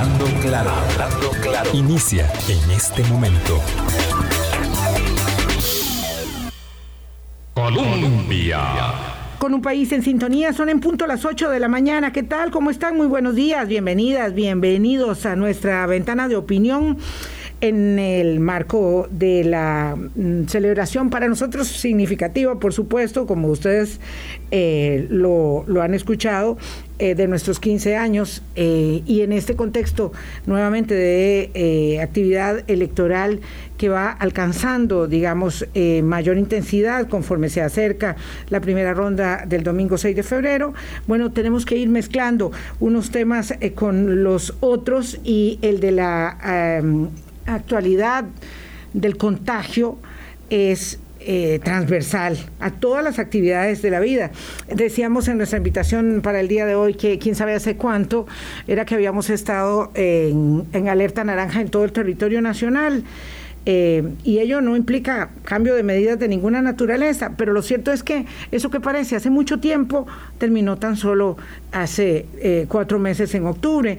Hablando hablando. Inicia en este momento. Colombia. Con un país en sintonía, son en punto las 8 de la mañana. ¿Qué tal? ¿Cómo están? Muy buenos días, bienvenidas, bienvenidos a nuestra ventana de opinión en el marco de la mm, celebración para nosotros significativa, por supuesto, como ustedes eh, lo, han escuchado, eh, de nuestros 15 años eh, y en este contexto nuevamente de actividad electoral que va alcanzando, digamos, mayor intensidad conforme se acerca la primera ronda del domingo 6 de febrero, bueno, tenemos que ir mezclando unos temas con los otros y el de la actualidad del contagio es eh, transversal a todas las actividades de la vida. Decíamos en nuestra invitación para el día de hoy que quién sabe hace cuánto era que habíamos estado en, alerta naranja en todo el territorio nacional. Eh, y ello no implica cambio de medidas de ninguna naturaleza, pero lo cierto es que eso que parece hace mucho tiempo terminó tan solo hace eh, cuatro meses en octubre.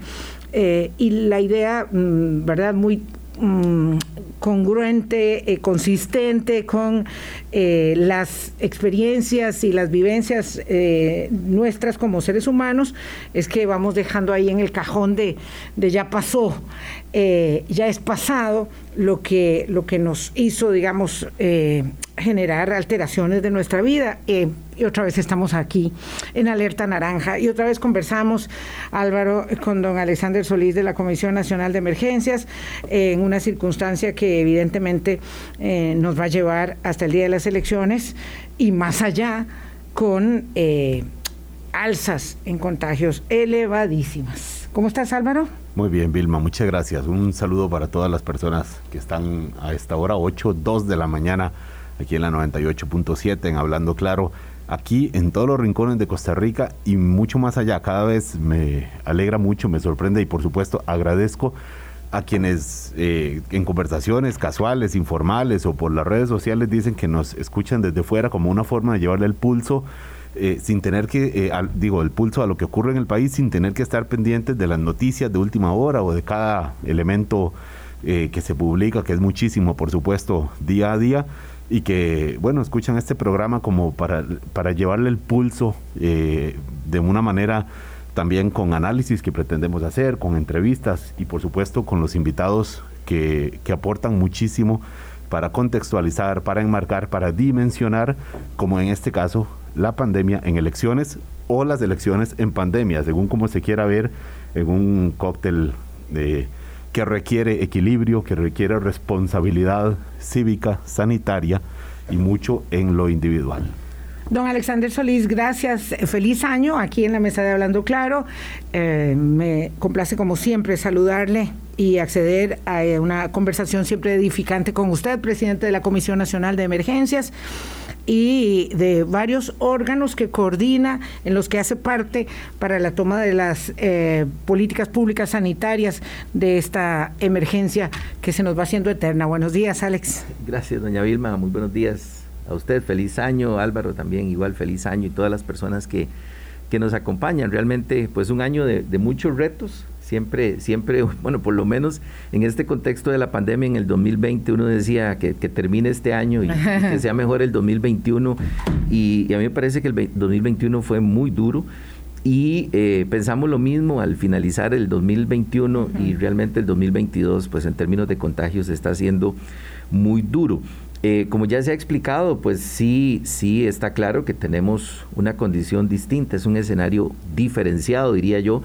y la idea, mm, ¿verdad?, muy Mm, congruente, eh, consistente con eh, las experiencias y las vivencias eh, nuestras como seres humanos, es que vamos dejando ahí en el cajón de, de ya pasó, ya es pasado lo que, lo que nos hizo, digamos, generar alteraciones de nuestra vida. Eh, y otra vez estamos aquí en alerta naranja. Y otra vez conversamos, Álvaro, con don Alexander Solís de la Comisión Nacional de Emergencias, en una circunstancia que evidentemente eh, nos va a llevar hasta el día de las elecciones y más allá con eh, alzas en contagios elevadísimas. ¿Cómo estás, Álvaro? Muy bien, Vilma, muchas gracias. Un saludo para todas las personas que están a esta hora, 8, 2 de la mañana aquí en la 98.7 en Hablando Claro, aquí en todos los rincones de Costa Rica y mucho más allá. Cada vez me alegra mucho, me sorprende y por supuesto agradezco a quienes eh, en conversaciones casuales, informales o por las redes sociales dicen que nos escuchan desde fuera como una forma de llevarle el pulso. Eh, sin tener que, eh, digo, el pulso a lo que ocurre en el país, sin tener que estar pendientes de las noticias de última hora o de cada elemento que se publica, que es muchísimo, por supuesto, día a día y que, bueno, escuchan este programa como para, para llevarle el pulso eh, de una manera también con análisis que pretendemos hacer, con entrevistas y por supuesto con los invitados que, que aportan muchísimo para contextualizar, para enmarcar, para dimensionar, como en este caso, la pandemia en elecciones o las elecciones en pandemia, según como se quiera ver en un cóctel de que requiere equilibrio, que requiere responsabilidad cívica, sanitaria y mucho en lo individual. Don Alexander Solís, gracias. Feliz año aquí en la mesa de Hablando Claro. Eh, me complace como siempre saludarle y acceder a una conversación siempre edificante con usted, presidente de la Comisión Nacional de Emergencias y de varios órganos que coordina, en los que hace parte para la toma de las eh, políticas públicas sanitarias de esta emergencia que se nos va haciendo eterna. Buenos días, Alex. Gracias, doña Vilma. Muy buenos días a usted. Feliz año, Álvaro también, igual feliz año y todas las personas que, que nos acompañan. Realmente, pues un año de, de muchos retos, Siempre, siempre, bueno, por lo menos en este contexto de la pandemia en el 2020 uno decía que, termine este año y, que sea mejor el 2021 y, a mí me parece que el 2021 fue muy duro. Y eh, pensamos lo mismo al finalizar el 2021 y realmente el 2022 pues en términos de contagios está siendo muy duro. Eh, como ya se ha explicado, pues sí, sí está claro que tenemos una condición distinta, es un escenario diferenciado, diría yo,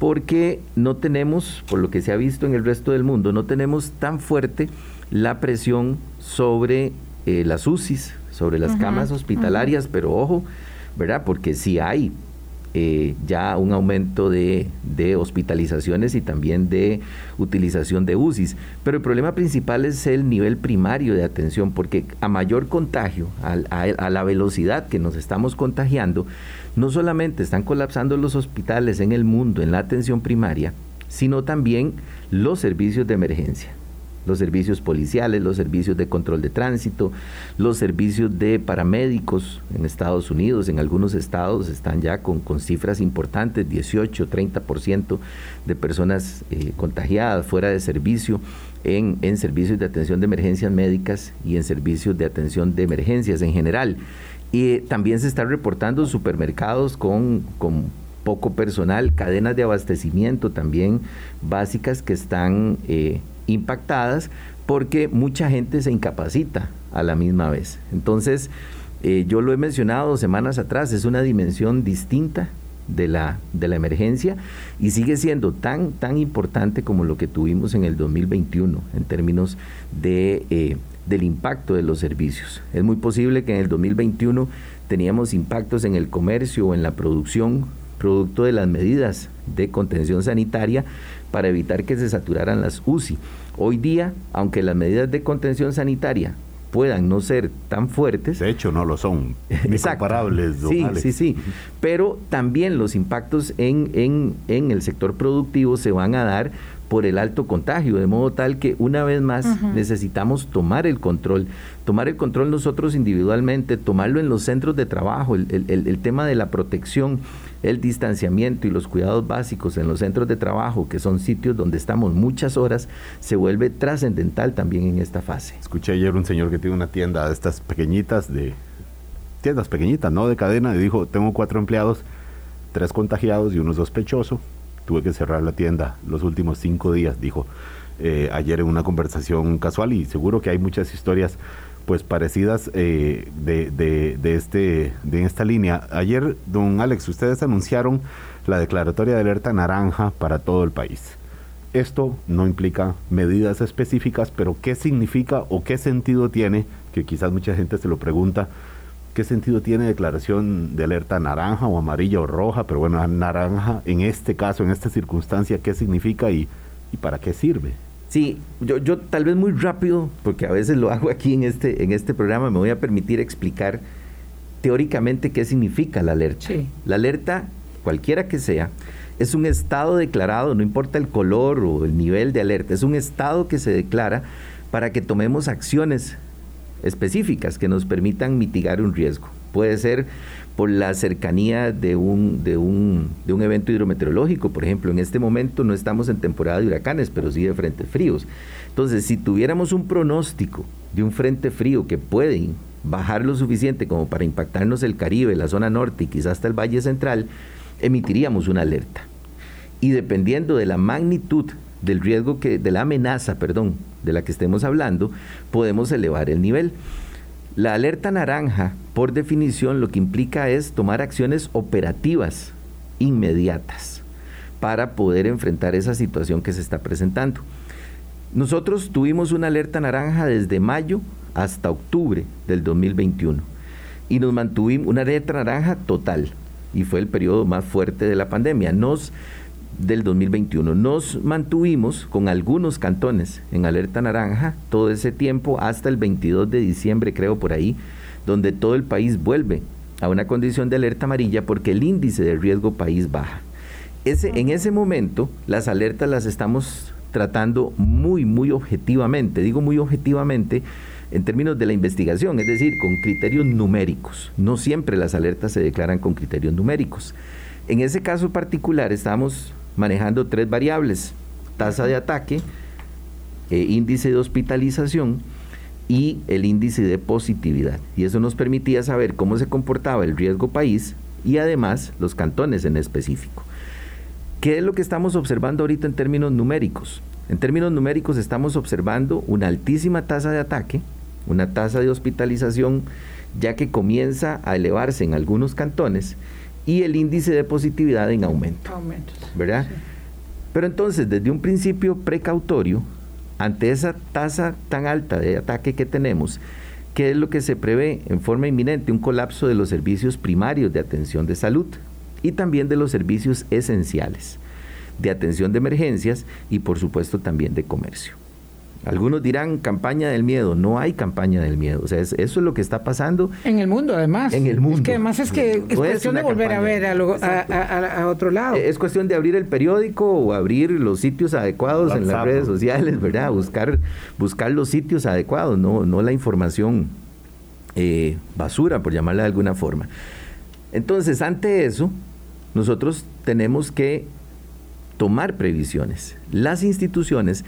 porque no tenemos, por lo que se ha visto en el resto del mundo, no tenemos tan fuerte la presión sobre eh, las UCIs, sobre las camas hospitalarias, pero ojo, ¿verdad? Porque si hay eh, ya un aumento de, hospitalizaciones y también de utilización de UCIs. Pero el problema principal es el nivel primario de atención, porque a mayor contagio, a la velocidad que nos estamos contagiando, no solamente están colapsando los hospitales en el mundo en la atención primaria, sino también los servicios de emergencia. los servicios policiales, los servicios de control de tránsito, los servicios de paramédicos en Estados Unidos, en algunos estados están ya con, cifras importantes, 18, 30% de personas eh, contagiadas fuera de servicio en, en servicios de atención de emergencias médicas y en servicios de atención de emergencias en general. Y también se están reportando supermercados con, con poco personal, cadenas de abastecimiento también básicas que están eh, impactadas porque mucha gente se incapacita a la misma vez. Entonces, eh, yo lo he mencionado semanas atrás, es una dimensión distinta de la, de la emergencia y sigue siendo tan, tan importante como lo que tuvimos en el 2021 en términos de, eh, del impacto de los servicios. Es muy posible que en el 2021 teníamos impactos en el comercio o en la producción producto de las medidas de contención sanitaria para evitar que se saturaran las UCI. Hoy día, aunque las medidas de contención sanitaria puedan no ser tan fuertes. De hecho, no lo son. Incomparables. Sí, sí, sí. Pero también los impactos en, en, en, el sector productivo se van a dar por el alto contagio, de modo tal que una vez más necesitamos tomar el control, tomar el control nosotros individualmente, tomarlo en los centros de trabajo, el, el, el tema de la protección el distanciamiento y los cuidados básicos en los centros de trabajo, que son sitios donde estamos muchas horas, se vuelve trascendental también en esta fase. Escuché ayer un señor que tiene una tienda de estas pequeñitas, de tiendas pequeñitas, no de cadena, y dijo, tengo cuatro empleados, tres contagiados y uno sospechoso, tuve que cerrar la tienda los últimos cinco días, dijo eh, ayer en una conversación casual y seguro que hay muchas historias pues parecidas eh, de, de, este, de esta línea. Ayer, don Alex, ustedes anunciaron la declaratoria de alerta naranja para todo el país. Esto no implica medidas específicas, pero ¿qué significa o qué sentido tiene? Que quizás mucha gente se lo pregunta, ¿qué sentido tiene declaración de alerta naranja o amarilla o roja? Pero bueno, naranja en este caso, en esta circunstancia, ¿qué significa y, y para qué sirve? Sí, yo, yo tal vez muy rápido, porque a veces lo hago aquí en este, en este programa, me voy a permitir explicar teóricamente qué significa la alerta. La alerta, cualquiera que sea, es un estado declarado, no importa el color o el nivel de alerta, es un estado que se declara para que tomemos acciones específicas que nos permitan mitigar un riesgo. Puede ser por la cercanía de un, de, un, de un evento hidrometeorológico. Por ejemplo, en este momento no estamos en temporada de huracanes, pero sí de frentes fríos. Entonces, si tuviéramos un pronóstico de un frente frío que puede bajar lo suficiente como para impactarnos el Caribe, la zona norte y quizás hasta el Valle Central, emitiríamos una alerta. Y dependiendo de la magnitud del riesgo que, de la amenaza, perdón, de la que estemos hablando, podemos elevar el nivel. La alerta naranja, por definición, lo que implica es tomar acciones operativas inmediatas para poder enfrentar esa situación que se está presentando. Nosotros tuvimos una alerta naranja desde mayo hasta octubre del 2021 y nos mantuvimos una alerta naranja total y fue el periodo más fuerte de la pandemia. Nos del 2021. Nos mantuvimos con algunos cantones en alerta naranja todo ese tiempo hasta el 22 de diciembre, creo por ahí, donde todo el país vuelve a una condición de alerta amarilla porque el índice de riesgo país baja. Ese, en ese momento las alertas las estamos tratando muy, muy objetivamente. Digo muy objetivamente en términos de la investigación, es decir, con criterios numéricos. No siempre las alertas se declaran con criterios numéricos. En ese caso particular estamos manejando tres variables, tasa de ataque, eh, índice de hospitalización y el índice de positividad. Y eso nos permitía saber cómo se comportaba el riesgo país y además los cantones en específico. ¿Qué es lo que estamos observando ahorita en términos numéricos? En términos numéricos estamos observando una altísima tasa de ataque, una tasa de hospitalización ya que comienza a elevarse en algunos cantones y el índice de positividad en aumento. ¿Verdad? Pero entonces, desde un principio precautorio, ante esa tasa tan alta de ataque que tenemos, ¿qué es lo que se prevé en forma inminente? Un colapso de los servicios primarios de atención de salud y también de los servicios esenciales de atención de emergencias y por supuesto también de comercio. Algunos dirán campaña del miedo. No hay campaña del miedo. O sea, eso es lo que está pasando. En el mundo, además. En el mundo. Es que además es que es cuestión de volver a ver a, otro lado. Es cuestión de abrir el periódico o abrir los sitios adecuados en las redes sociales, ¿verdad? Buscar, buscar los sitios adecuados, no, no la información eh, basura, por llamarla de alguna forma. Entonces, ante eso, nosotros tenemos que tomar previsiones. Las instituciones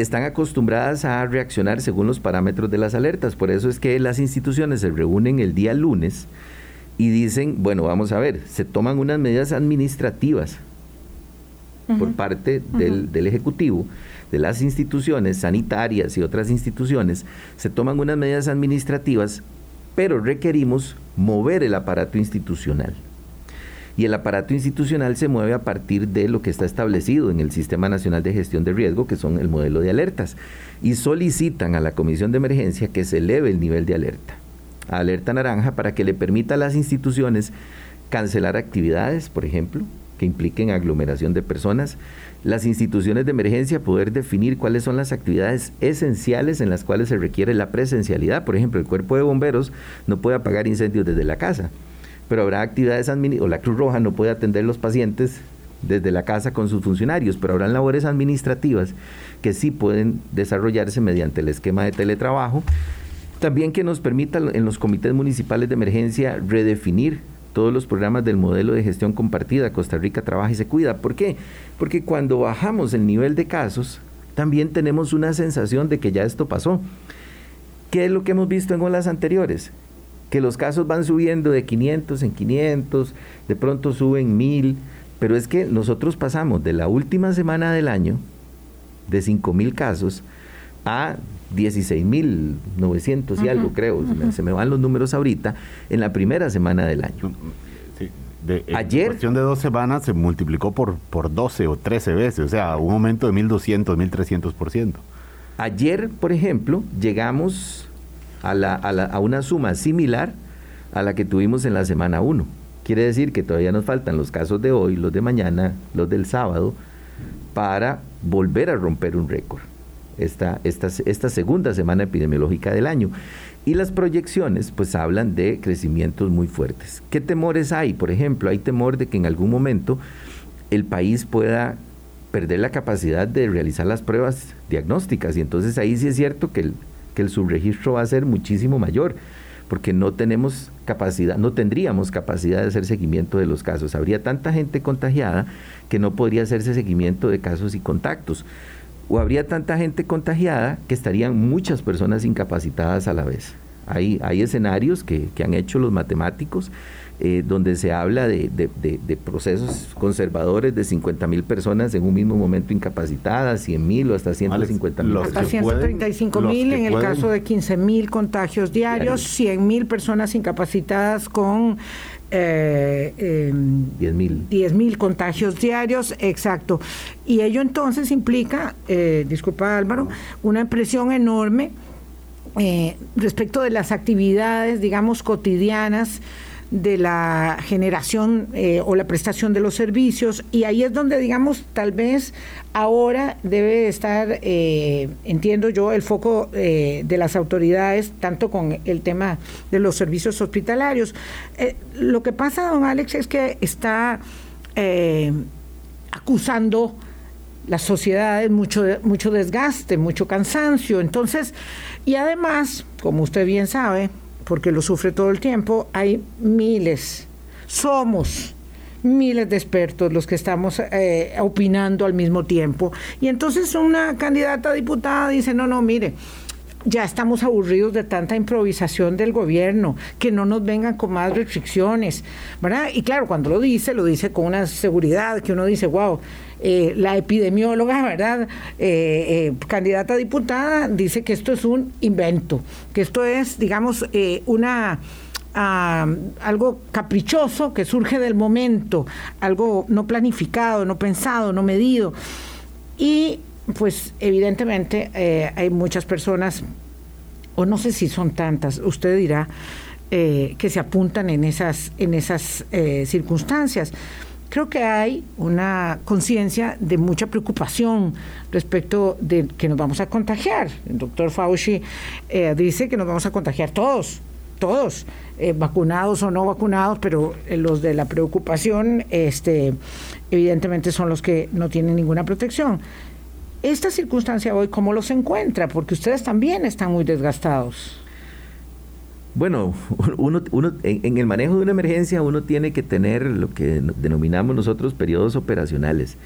están acostumbradas a reaccionar según los parámetros de las alertas. Por eso es que las instituciones se reúnen el día lunes y dicen, bueno, vamos a ver, se toman unas medidas administrativas por parte del, del, Ejecutivo, de las instituciones sanitarias y otras instituciones, se toman unas medidas administrativas, pero requerimos mover el aparato institucional y el aparato institucional se mueve a partir de lo que está establecido en el Sistema Nacional de Gestión de Riesgo, que son el modelo de alertas, y solicitan a la Comisión de Emergencia que se eleve el nivel de alerta, a alerta naranja, para que le permita a las instituciones cancelar actividades, por ejemplo, que impliquen aglomeración de personas, las instituciones de emergencia poder definir cuáles son las actividades esenciales en las cuales se requiere la presencialidad. Por ejemplo, el cuerpo de bomberos no puede apagar incendios desde la casa pero habrá actividades administrativas, o la Cruz Roja no puede atender los pacientes desde la casa con sus funcionarios, pero habrán labores administrativas que sí pueden desarrollarse mediante el esquema de teletrabajo. También que nos permita en los comités municipales de emergencia redefinir todos los programas del modelo de gestión compartida, Costa Rica trabaja y se cuida. ¿Por qué? Porque cuando bajamos el nivel de casos, también tenemos una sensación de que ya esto pasó. ¿Qué es lo que hemos visto en olas anteriores? Que los casos van subiendo de 500 en 500, de pronto suben 1000, pero es que nosotros pasamos de la última semana del año, de 5000 casos, a 16.900 y algo, creo, se, me, van los números ahorita, en la primera semana del año. Ayer. En cuestión de dos semanas se multiplicó por, por 12 o 13 veces, o sea, un aumento de 1.200, 1.300%. Ayer, por ejemplo, llegamos a, la, a, la, a una suma similar a la que tuvimos en la semana 1. Quiere decir que todavía nos faltan los casos de hoy, los de mañana, los del sábado, para volver a romper un récord. Esta, esta, esta segunda semana epidemiológica del año. Y las proyecciones pues hablan de crecimientos muy fuertes. ¿Qué temores hay? Por ejemplo, hay temor de que en algún momento el país pueda perder la capacidad de realizar las pruebas diagnósticas y entonces ahí sí es cierto que el, que el subregistro va a ser muchísimo mayor, porque no tenemos capacidad, no tendríamos capacidad de hacer seguimiento de los casos. Habría tanta gente contagiada que no podría hacerse seguimiento de casos y contactos. O habría tanta gente contagiada que estarían muchas personas incapacitadas a la vez. Hay, hay escenarios que, que han hecho los matemáticos eh, donde se habla de, procesos conservadores de 50 mil personas en un mismo momento incapacitadas, 100 mil o hasta 150 mil. Hasta 135 mil en el caso de 15 mil contagios diarios, 100 mil personas incapacitadas con eh, 10 mil. 10 mil contagios diarios, exacto. Y ello entonces implica, eh, disculpa Álvaro, una presión enorme eh, respecto de las actividades, digamos, cotidianas de la generación eh, o la prestación de los servicios y ahí es donde digamos tal vez ahora debe estar eh, entiendo yo el foco eh, de las autoridades tanto con el tema de los servicios hospitalarios. Lo que pasa don Alex es que está acusando las sociedades mucho mucho desgaste mucho cansancio. Entonces y además como usted bien sabe porque lo sufre todo el tiempo, hay miles, somos miles de expertos los que estamos eh, opinando al mismo tiempo. Y entonces una candidata a diputada dice, no, no, mire, ya estamos aburridos de tanta improvisación del gobierno, que no nos vengan con más restricciones, ¿verdad? Y claro, cuando lo dice, lo dice con una seguridad que uno dice, wow, eh, la epidemióloga, ¿verdad? Eh, eh, candidata a diputada, dice que esto es un invento, que esto es, digamos, una... Ah, algo caprichoso que surge del momento, algo no planificado, no pensado, no medido. Y pues evidentemente hay muchas personas, o no sé si son tantas, usted dirá, que se apuntan en esas, en esas circunstancias. creo que hay una conciencia de mucha preocupación respecto de que nos vamos a contagiar. El doctor Fauci eh, dice que nos vamos a contagiar todos, todos, eh, vacunados o no vacunados, pero eh, los de la preocupación, este, evidentemente son los que no tienen ninguna protección. Esta circunstancia hoy, ¿cómo los encuentra? Porque ustedes también están muy desgastados. Bueno, uno, uno en, el manejo de una emergencia uno tiene que tener lo que denominamos nosotros periodos operacionales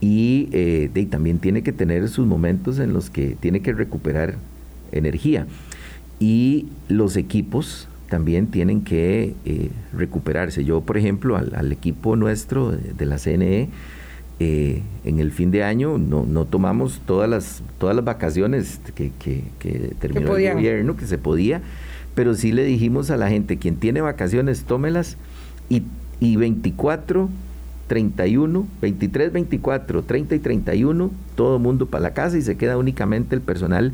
y, eh, también tiene que tener sus momentos en los que tiene que recuperar energía y los equipos también tienen que eh, recuperarse. Yo, por ejemplo, al, equipo nuestro de, la CNE, eh, en el fin de año no, no, tomamos todas las, todas las vacaciones que, que, que terminó el gobierno, que se podía pero sí le dijimos a la gente, quien tiene vacaciones, tómelas y, y 24, 31, 23, 24, 30 y 31, todo mundo para la casa y se queda únicamente el personal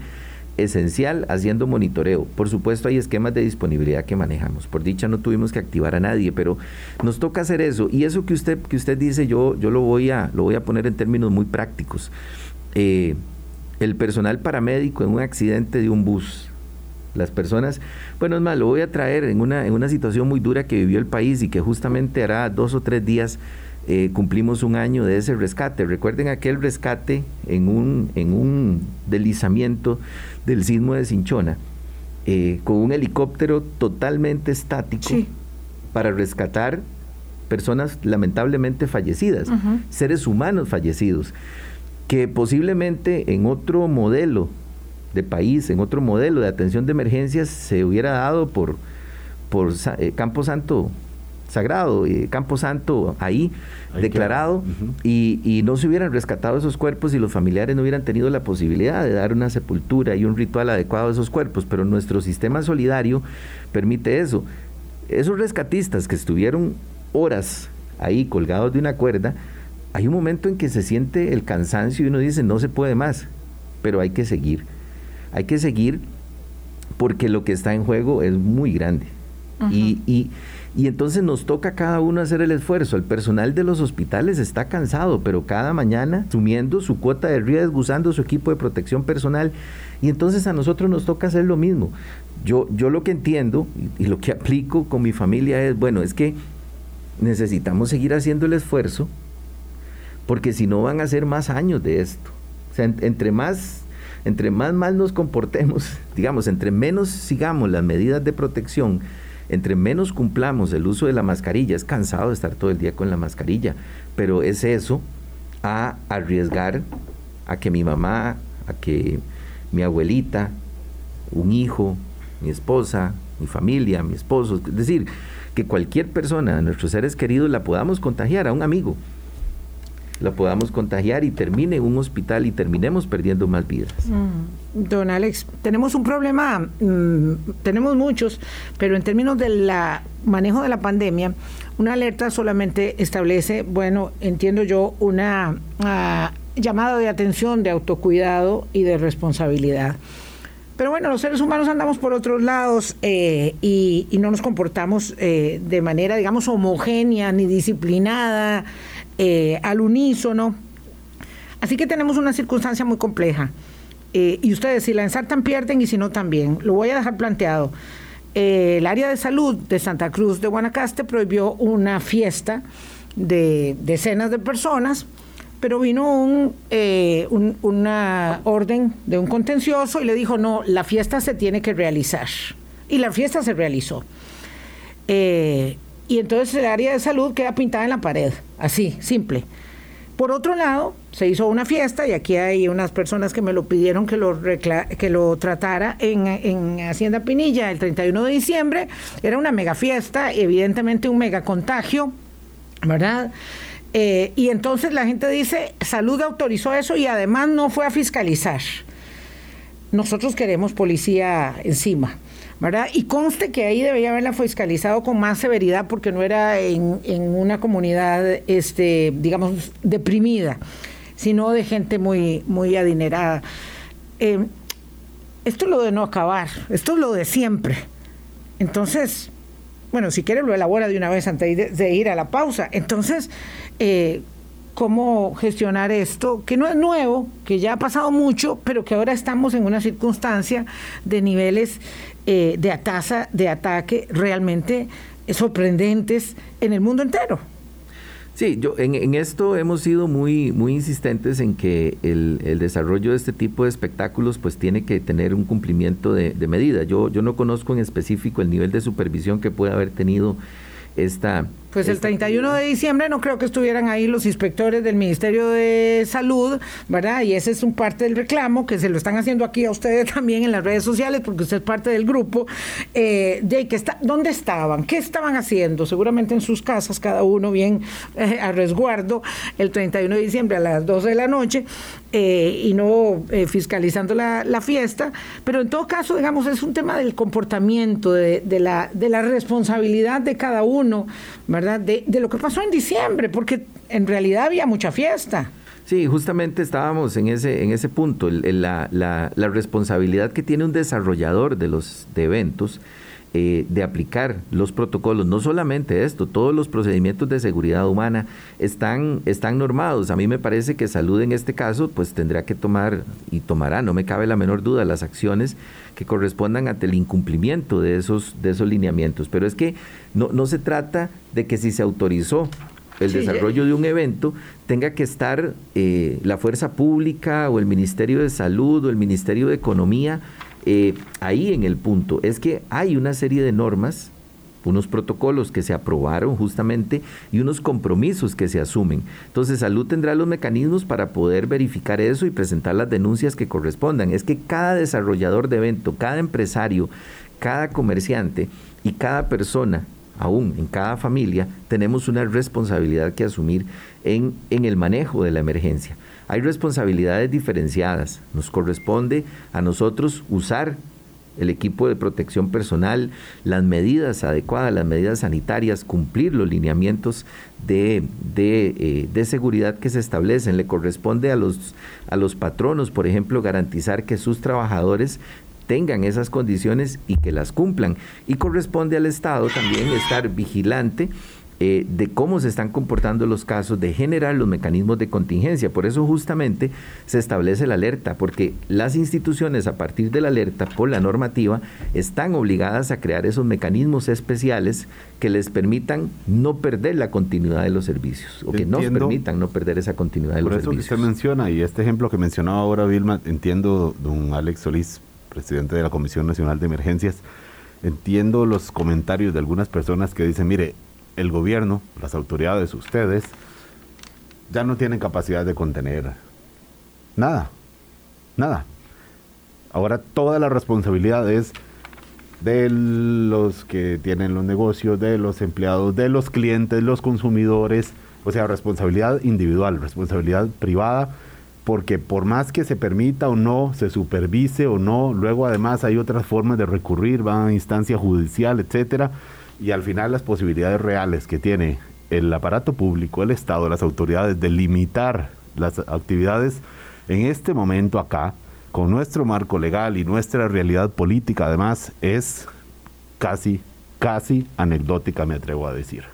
esencial haciendo monitoreo. Por supuesto hay esquemas de disponibilidad que manejamos. Por dicha no tuvimos que activar a nadie, pero nos toca hacer eso. Y eso que usted, que usted dice, yo, yo lo, voy a, lo voy a poner en términos muy prácticos. Eh, el personal paramédico en un accidente de un bus las personas, bueno, es más, lo voy a traer en una, en una situación muy dura que vivió el país y que justamente hará dos o tres días eh, cumplimos un año de ese rescate. Recuerden aquel rescate en un, en un deslizamiento del sismo de Cinchona, eh, con un helicóptero totalmente estático para rescatar personas lamentablemente fallecidas, seres humanos fallecidos, que posiblemente en otro modelo de país, en otro modelo de atención de emergencias, se hubiera dado por, por eh, Campo Santo sagrado, y eh, Campo Santo ahí, declarado, y, y, no se hubieran rescatado esos cuerpos y los familiares no hubieran tenido la posibilidad de dar una sepultura y un ritual adecuado a esos cuerpos, pero nuestro sistema solidario permite eso. Esos rescatistas que estuvieron horas ahí colgados de una cuerda, hay un momento en que se siente el cansancio y uno dice, no se puede más, pero hay que seguir. Hay que seguir porque lo que está en juego es muy grande. y, y, y, entonces nos toca cada uno hacer el esfuerzo. El personal de los hospitales está cansado, pero cada mañana sumiendo su cuota de riesgo, usando su equipo de protección personal. Y entonces a nosotros nos toca hacer lo mismo. Yo, yo lo que entiendo y, y lo que aplico con mi familia es, bueno, es que necesitamos seguir haciendo el esfuerzo porque si no van a ser más años de esto. O sea, entre más entre más mal nos comportemos, digamos, entre menos sigamos las medidas de protección, entre menos cumplamos el uso de la mascarilla, es cansado de estar todo el día con la mascarilla, pero es eso a arriesgar a que mi mamá, a que mi abuelita, un hijo, mi esposa, mi familia, mi esposo, es decir, que cualquier persona de nuestros seres queridos la podamos contagiar a un amigo la podamos contagiar y termine un hospital y terminemos perdiendo más vidas. Mm. Don Alex, tenemos un problema, mm, tenemos muchos, pero en términos del manejo de la pandemia, una alerta solamente establece, bueno, entiendo yo, una ah, llamada de atención, de autocuidado y de responsabilidad. Pero bueno, los seres humanos andamos por otros lados eh, y, no nos comportamos eh, de manera, digamos, homogénea ni disciplinada eh, al unísono. Así que tenemos una circunstancia muy compleja. Eh, y ustedes, si la ensartan, pierden y si no, también. Lo voy a dejar planteado. Eh, el área de salud de Santa Cruz de Guanacaste prohibió una fiesta de decenas de personas, pero vino un, una orden de un contencioso y le dijo, no, la fiesta se tiene que realizar. Y la fiesta se realizó. Y entonces el área de salud queda pintada en la pared. Así, simple. Por otro lado, se hizo una fiesta y aquí hay unas personas que me lo pidieron que lo, que lo tratara en, Hacienda Pinilla el 31 de diciembre. Era una mega fiesta, evidentemente un mega contagio, ¿verdad? Eh, y entonces la gente dice, salud autorizó eso y además no fue a fiscalizar. Nosotros queremos policía encima. ¿Verdad? Y conste que ahí debería haberla fiscalizado con más severidad porque no era en, una comunidad, este, digamos, deprimida, sino de gente muy, muy adinerada. Eh, esto es lo de no acabar, esto es lo de siempre. Entonces, bueno, si quiere lo elabora de una vez antes de, ir a la pausa. Entonces, eh, ¿cómo gestionar esto? Que no es nuevo, que ya ha pasado mucho, pero que ahora estamos en una circunstancia de niveles eh, de tasa de ataque realmente sorprendentes en el mundo entero. Sí, yo en, esto hemos sido muy, muy insistentes en que el, desarrollo de este tipo de espectáculos pues tiene que tener un cumplimiento de, de medida. Yo, yo no conozco en específico el nivel de supervisión que puede haber tenido esta, pues el 31 de diciembre no creo que estuvieran ahí los inspectores del Ministerio de Salud, ¿verdad? Y ese es un parte del reclamo que se lo están haciendo aquí a ustedes también en las redes sociales, porque usted es parte del grupo. Eh, de que está, ¿Dónde estaban? ¿Qué estaban haciendo? Seguramente en sus casas, cada uno bien eh, a resguardo, el 31 de diciembre a las 12 de la noche, eh, y no fiscalizando la, fiesta. Pero en todo caso, digamos, es un tema del comportamiento, de, de, la, de la responsabilidad de cada uno, ¿verdad? De, lo que pasó en diciembre, porque en realidad había mucha fiesta. Sí, justamente estábamos en ese, en ese punto, la, la, la, responsabilidad que tiene un desarrollador de los de eventos eh, de aplicar los protocolos, no solamente esto, todos los procedimientos de seguridad humana están, están normados. A mí me parece que salud en este caso pues tendrá que tomar y tomará, no me cabe la menor duda, las acciones que correspondan ante el incumplimiento de esos, de esos lineamientos. Pero es que no, no se trata de que si se autorizó el desarrollo de un evento tenga que estar eh, la fuerza pública o el Ministerio de Salud o el Ministerio de Economía eh, ahí en el punto. Es que hay una serie de normas unos protocolos que se aprobaron justamente y unos compromisos que se asumen. Entonces, salud tendrá los mecanismos para poder verificar eso y presentar las denuncias que correspondan. Es que cada desarrollador de evento, cada empresario, cada comerciante y cada persona aún en cada familia, tenemos una responsabilidad que asumir en, en, el manejo de la emergencia. Hay responsabilidades diferenciadas. Nos corresponde a nosotros usar el equipo de protección personal, las medidas adecuadas, las medidas sanitarias, cumplir los lineamientos de, de, eh, seguridad que se establecen. Le corresponde a los, a los patronos, por ejemplo, garantizar que sus trabajadores tengan esas condiciones y que las cumplan. Y corresponde al Estado también estar vigilante eh, de cómo se están comportando los casos, de generar los mecanismos de contingencia. Por eso justamente se establece la alerta, porque las instituciones a partir de la alerta por la normativa están obligadas a crear esos mecanismos especiales que les permitan no perder la continuidad de los servicios, o que nos permitan no perder esa continuidad de los servicios. Por eso que usted menciona, y este ejemplo que mencionaba ahora Vilma, entiendo, don Alex Solís, presidente de la Comisión Nacional de Emergencias, entiendo los comentarios de algunas personas que dicen, mire, el gobierno, las autoridades, ustedes, ya no tienen capacidad de contener nada, nada. Ahora toda la responsabilidad es de los que tienen los negocios, de los empleados, de los clientes, los consumidores, o sea, responsabilidad individual, responsabilidad privada, porque por más que se permita o no, se supervise o no, luego además hay otras formas de recurrir, van a instancia judicial, etcétera y al final las posibilidades reales que tiene el aparato público, el Estado, las autoridades de limitar las actividades en este momento acá, con nuestro marco legal y nuestra realidad política además, es casi, casi anecdótica, me atrevo a decir.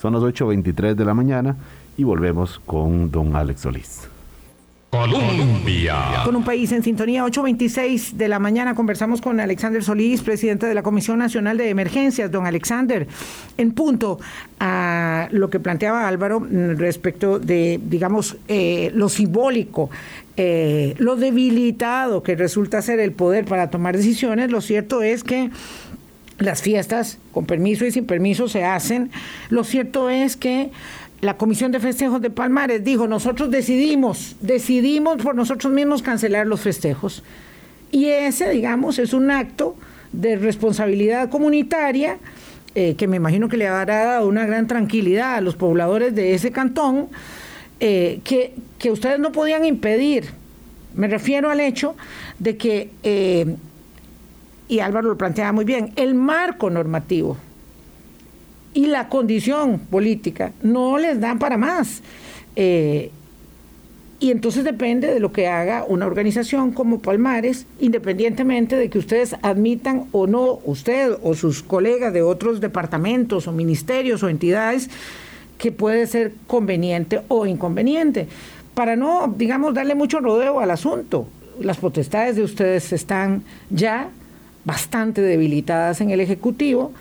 Son las 8.23 de la mañana y volvemos con don Alex Solís. Colombia. Con un país en sintonía, 8.26 de la mañana conversamos con Alexander Solís, presidente de la Comisión Nacional de Emergencias. Don Alexander, en punto a lo que planteaba Álvaro mm, respecto de, digamos, eh, lo simbólico, eh, lo debilitado que resulta ser el poder para tomar decisiones, lo cierto es que las fiestas, con permiso y sin permiso, se hacen. Lo cierto es que la Comisión de Festejos de Palmares dijo, nosotros decidimos, decidimos por nosotros mismos cancelar los festejos. Y ese, digamos, es un acto de responsabilidad comunitaria eh, que me imagino que le habrá dado una gran tranquilidad a los pobladores de ese cantón, eh, que, que, ustedes no podían impedir. Me refiero al hecho de que, eh, y Álvaro lo planteaba muy bien, el marco normativo y la condición política no les dan para más. Eh, Y entonces depende de lo que haga una organización como Palmares, independientemente de que ustedes admitan o no, usted o sus colegas de otros departamentos o ministerios o entidades, que puede ser conveniente o inconveniente. Para no, digamos, darle mucho rodeo al asunto, las potestades de ustedes están ya bastante debilitadas en el Ejecutivo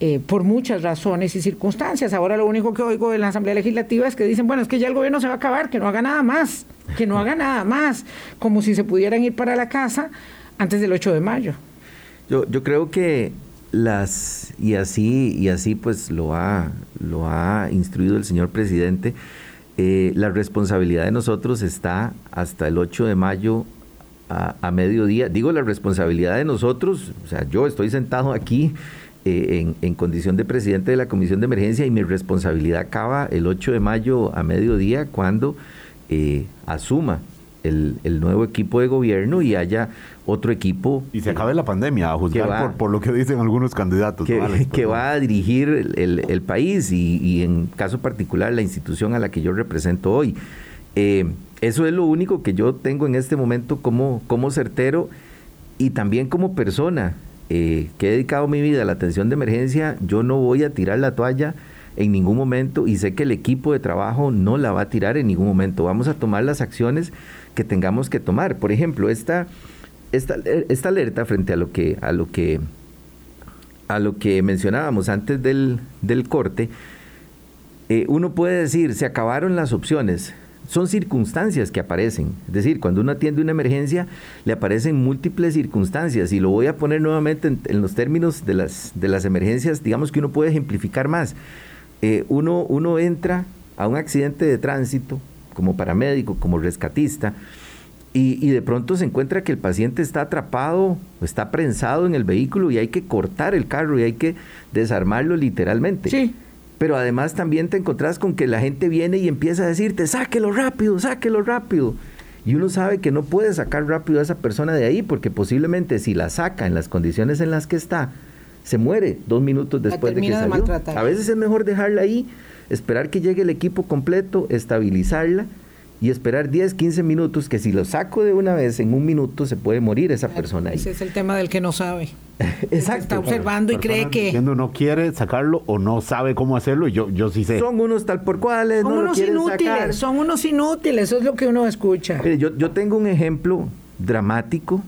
eh, por muchas razones y circunstancias. Ahora lo único que oigo en la Asamblea Legislativa es que dicen, bueno, es que ya el gobierno se va a acabar, que no haga nada más, que no haga nada más, como si se pudieran ir para la casa antes del 8 de mayo. Yo, yo creo que las, y así, y así pues lo ha, lo ha instruido el señor presidente, eh, la responsabilidad de nosotros está hasta el 8 de mayo a, mediodía. Digo la responsabilidad de nosotros, o sea, yo estoy sentado aquí eh, en, condición de presidente de la Comisión de Emergencia y mi responsabilidad acaba el 8 de mayo a mediodía cuando eh, asuma el, nuevo equipo de gobierno y haya otro equipo. Y se acabe la pandemia, a juzgar por, lo que dicen algunos candidatos. Que, va a dirigir el, país y, en caso particular la institución a la que yo represento hoy. Eh, eso es lo único que yo tengo en este momento como, como certero y también como persona eh, que he dedicado mi vida a la atención de emergencia, yo no voy a tirar la toalla en ningún momento y sé que el equipo de trabajo no la va a tirar en ningún momento. Vamos a tomar las acciones que tengamos que tomar. Por ejemplo, esta, esta, esta alerta frente a lo que, a lo que, a lo que mencionábamos antes del, del corte, eh, uno puede decir, se acabaron las opciones son circunstancias que aparecen. Es decir, cuando uno atiende una emergencia, le aparecen múltiples circunstancias. Y lo voy a poner nuevamente en, los términos de las, de las emergencias, digamos que uno puede ejemplificar más. Eh, uno, uno entra a un accidente de tránsito como paramédico, como rescatista, y, y, de pronto se encuentra que el paciente está atrapado está prensado en el vehículo y hay que cortar el carro y hay que desarmarlo literalmente. Sí pero además también te encontrás con que la gente viene y empieza a decirte, sáquelo rápido, sáquelo rápido. Y uno sabe que no puede sacar rápido a esa persona de ahí porque posiblemente si la saca en las condiciones en las que está, se muere dos minutos después de que salió. a veces es mejor dejarla ahí, esperar que llegue el equipo completo, estabilizarla y esperar 10, 15 minutos, que si lo saco de una vez, en un minuto se puede morir esa persona ahí. Ese es el tema del que no sabe. Exacto. Está observando y cree que... Diciendo no quiere sacarlo o no sabe cómo hacerlo, yo, yo sí sé. Son unos tal por cuales, son no unos inútiles, Son unos inútiles, eso es lo que uno escucha. yo, yo tengo un ejemplo dramático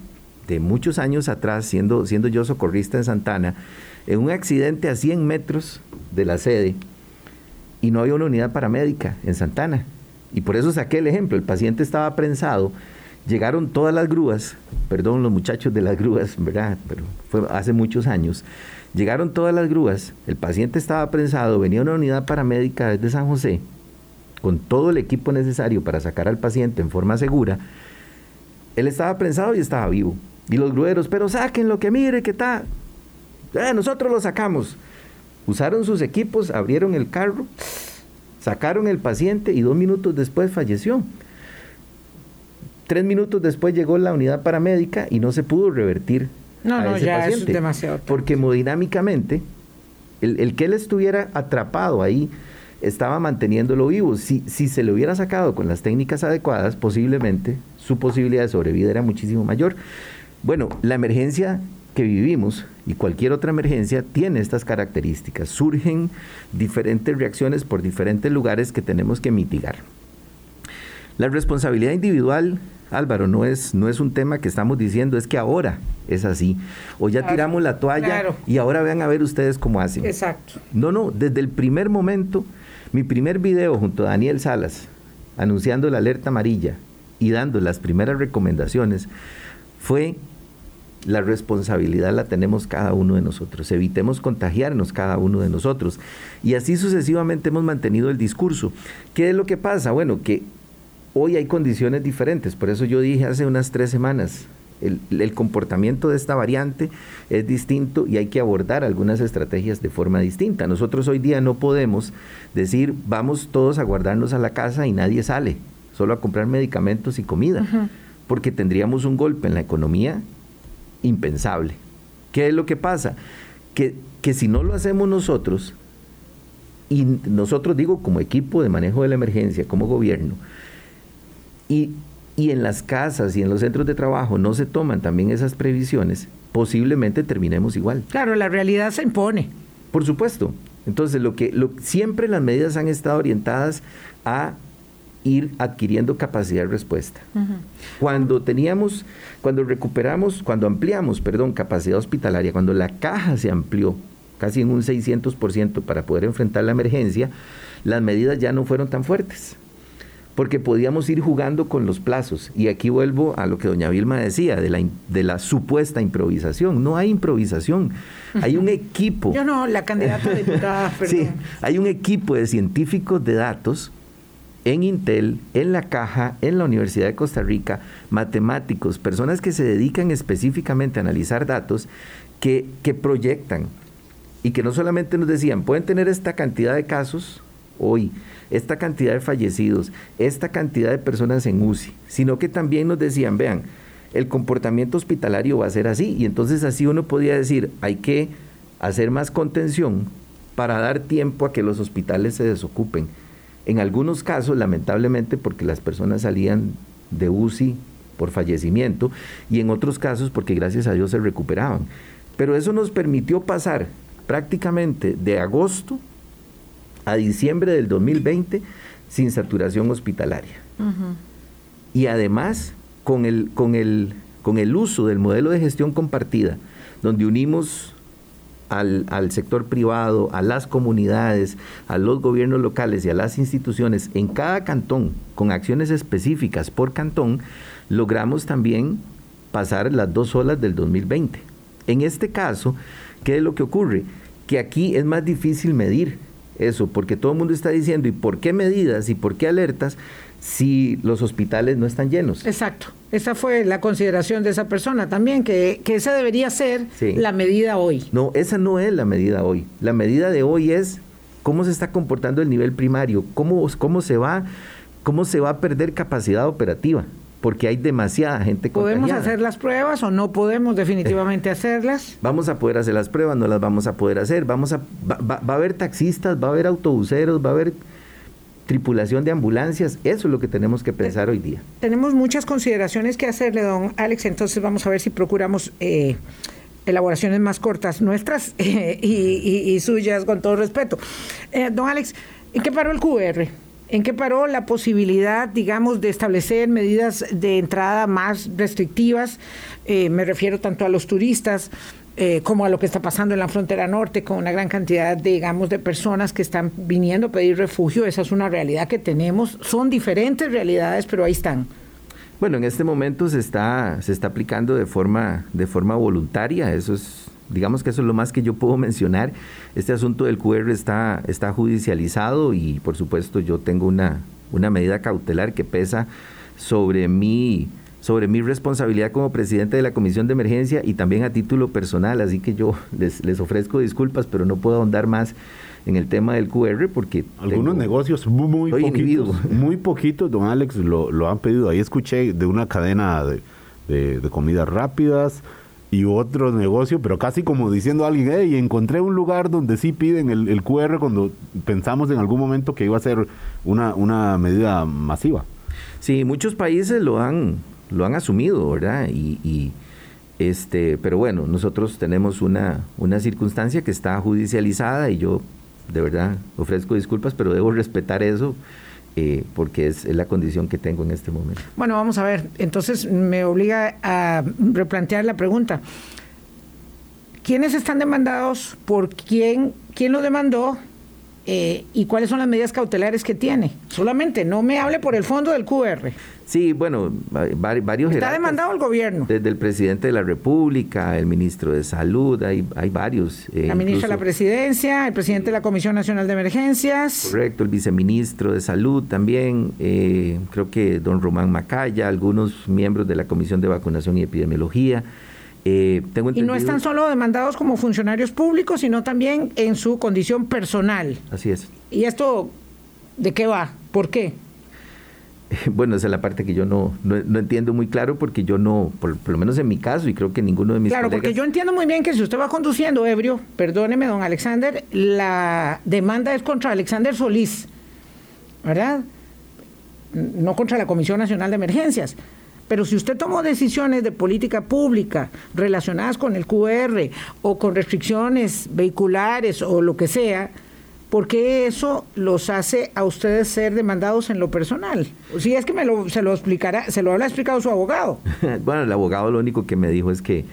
de muchos años atrás, siendo, siendo yo socorrista en Santana, en un accidente a 100 metros de la sede y no había una unidad paramédica en Santana y por eso saqué el ejemplo. El paciente estaba prensado, llegaron todas las grúas, perdón los muchachos de las grúas, ¿verdad? Pero fue hace muchos años. Llegaron todas las grúas, el paciente estaba prensado, venía una unidad paramédica desde San José, con todo el equipo necesario para sacar al paciente en forma segura. Él estaba prensado y estaba vivo. Y los grueros, pero saquen lo que mire, que está. Eh, nosotros lo sacamos. Usaron sus equipos, abrieron el carro Sacaron el paciente y dos minutos después falleció. Tres minutos después llegó la unidad paramédica y no se pudo revertir. No, no, ya es demasiado. Porque hemodinámicamente, el, que él estuviera atrapado ahí estaba manteniéndolo vivo. Si, si se le hubiera sacado con las técnicas adecuadas, posiblemente su posibilidad de sobrevida era muchísimo mayor. Bueno, la emergencia que vivimos y cualquier otra emergencia tiene estas características. Surgen diferentes reacciones por diferentes lugares que tenemos que mitigar. La responsabilidad individual, Álvaro, no es, no es un tema que estamos diciendo, es que ahora es así. O ya tiramos la toalla y ahora vean a ver ustedes cómo hacen. Exacto. No, no, desde el primer momento, mi primer video junto a Daniel Salas, anunciando la alerta amarilla y dando las primeras recomendaciones, fue la responsabilidad la tenemos cada uno de nosotros. Evitemos contagiarnos cada uno de nosotros. Y así sucesivamente hemos mantenido el discurso. ¿Qué es lo que pasa? Bueno, que hoy hay condiciones diferentes. Por eso yo dije hace unas tres semanas, el, comportamiento de esta variante es distinto y hay que abordar algunas estrategias de forma distinta. Nosotros hoy día no podemos decir vamos todos a guardarnos a la casa y nadie sale, solo a comprar medicamentos y comida, porque tendríamos un golpe en la economía impensable. ¿Qué es lo que pasa? Que, que si no lo hacemos nosotros, y nosotros digo como equipo de manejo de la emergencia, como gobierno, y, y en las casas y en los centros de trabajo no se toman también esas previsiones, posiblemente terminemos igual. Claro, la realidad se impone. Por supuesto. Entonces, lo que lo, siempre las medidas han estado orientadas a ir adquiriendo capacidad de respuesta. Cuando teníamos, cuando recuperamos, cuando ampliamos, perdón, capacidad hospitalaria, cuando la caja se amplió casi en un 600% para poder enfrentar la emergencia, las medidas ya no fueron tan fuertes porque podíamos ir jugando con los plazos. Y aquí vuelvo a lo que doña Vilma decía, de la, de la supuesta improvisación. No hay improvisación, hay un equipo. Yo no, la candidata diputada, perdón. Sí, hay un equipo de científicos de datos en Intel, en la Caja, en la Universidad de Costa Rica, matemáticos, personas que se dedican específicamente a analizar datos, que, que proyectan y que no solamente nos decían, pueden tener esta cantidad de casos hoy, esta cantidad de fallecidos, esta cantidad de personas en UCI, sino que también nos decían, vean, el comportamiento hospitalario va a ser así. Y entonces así uno podía decir, hay que hacer más contención para dar tiempo a que los hospitales se desocupen. En algunos casos, lamentablemente, porque las personas salían de UCI por fallecimiento y en otros casos porque gracias a Dios se recuperaban. Pero eso nos permitió pasar prácticamente de agosto a diciembre del 2020 sin saturación hospitalaria. Y además, con el, con, el, con el uso del modelo de gestión compartida, donde unimos al, al, sector privado, a las comunidades, a los gobiernos locales y a las instituciones en cada cantón, con acciones específicas por cantón, logramos también pasar las dos olas del 2020. En este caso, ¿qué es lo que ocurre? Que aquí es más difícil medir eso, porque todo el mundo está diciendo, ¿y por qué medidas y por qué alertas si los hospitales no están llenos? Exacto. Esa fue la consideración de esa persona también, que, que esa debería ser la medida hoy. No, esa no es la medida hoy. La medida de hoy es cómo se está comportando el nivel primario, cómo, cómo, se, va, cómo se va a perder capacidad operativa porque hay demasiada gente ¿Podemos hacer las pruebas o no podemos definitivamente hacerlas? Vamos a poder hacer las pruebas, no las vamos a poder hacer. Vamos a, va, a haber taxistas, va a haber autobuseros, va a haber tripulación de ambulancias. Eso es lo que tenemos que pensar hoy día. Tenemos muchas consideraciones que hacerle, don Alex, entonces vamos a ver si procuramos eh, elaboraciones más cortas nuestras eh, y, suyas, con todo respeto. Eh, don Alex, ¿en qué paró el QR? ¿En qué paró la posibilidad, digamos, de establecer medidas de entrada más restrictivas? Me refiero tanto a los turistas eh, como a lo que está pasando en la frontera norte, con una gran cantidad, digamos, de personas que están viniendo a pedir refugio. Esa es una realidad que tenemos. Son diferentes realidades, pero ahí están. Bueno, en este momento se está, se está aplicando de forma, de forma voluntaria. Eso es digamos que eso es lo más que yo puedo mencionar. Este asunto del QR está, está judicializado y por supuesto yo tengo una, una medida cautelar que pesa sobre mi, sobre mi responsabilidad como presidente de la Comisión de Emergencia y también a título personal, así que yo les, les ofrezco disculpas, pero no puedo ahondar más en el tema del QR porque... Algunos negocios muy, poquitos, muy poquitos, don Alex, lo, lo, han pedido. Ahí escuché de una cadena de, de, de comidas rápidas, y otro negocio, pero casi como diciendo a alguien, hey, encontré un lugar donde sí piden el, QR cuando pensamos en algún momento que iba a ser una, una medida masiva. Sí, muchos países lo han, lo han asumido, ¿verdad? Y, este, pero bueno, nosotros tenemos una, una circunstancia que está judicializada y yo de verdad ofrezco disculpas, pero debo respetar eso eh, porque es, la condición que tengo en este momento. Bueno, vamos a ver, entonces me obliga a replantear la pregunta. ¿Quiénes están demandados? ¿Por quién? ¿Quién lo demandó? Eh, ¿Y cuáles son las medidas cautelares que tiene? Solamente no me hable por el fondo del QR. Sí, bueno, varios... Está demandado el gobierno. Desde el presidente de la República, el ministro de Salud, hay, hay varios. Eh, la ministra de la Presidencia, el presidente de la Comisión Nacional de Emergencias. Correcto, el viceministro de Salud también, eh, creo que don Román Macaya, algunos miembros de la Comisión de Vacunación y Epidemiología. Eh, tengo y no están solo demandados como funcionarios públicos, sino también en su condición personal. Así es. ¿Y esto de qué va? ¿Por qué? Bueno, esa es la parte que yo no, no, entiendo muy claro porque yo no, por, lo menos en mi caso, y creo que ninguno de mis Claro, porque yo entiendo muy bien que si usted va conduciendo ebrio, perdóneme, don Alexander, la demanda es contra Alexander Solís, ¿verdad? no contra la Comisión Nacional de Emergencias. Pero si usted tomó decisiones de política pública relacionadas con el QR o con restricciones vehiculares o lo que sea, ¿por qué eso los hace a ustedes ser demandados en lo personal? Si es que me lo, se lo explicará, se lo habrá explicado su abogado. bueno, el abogado lo único que me dijo es que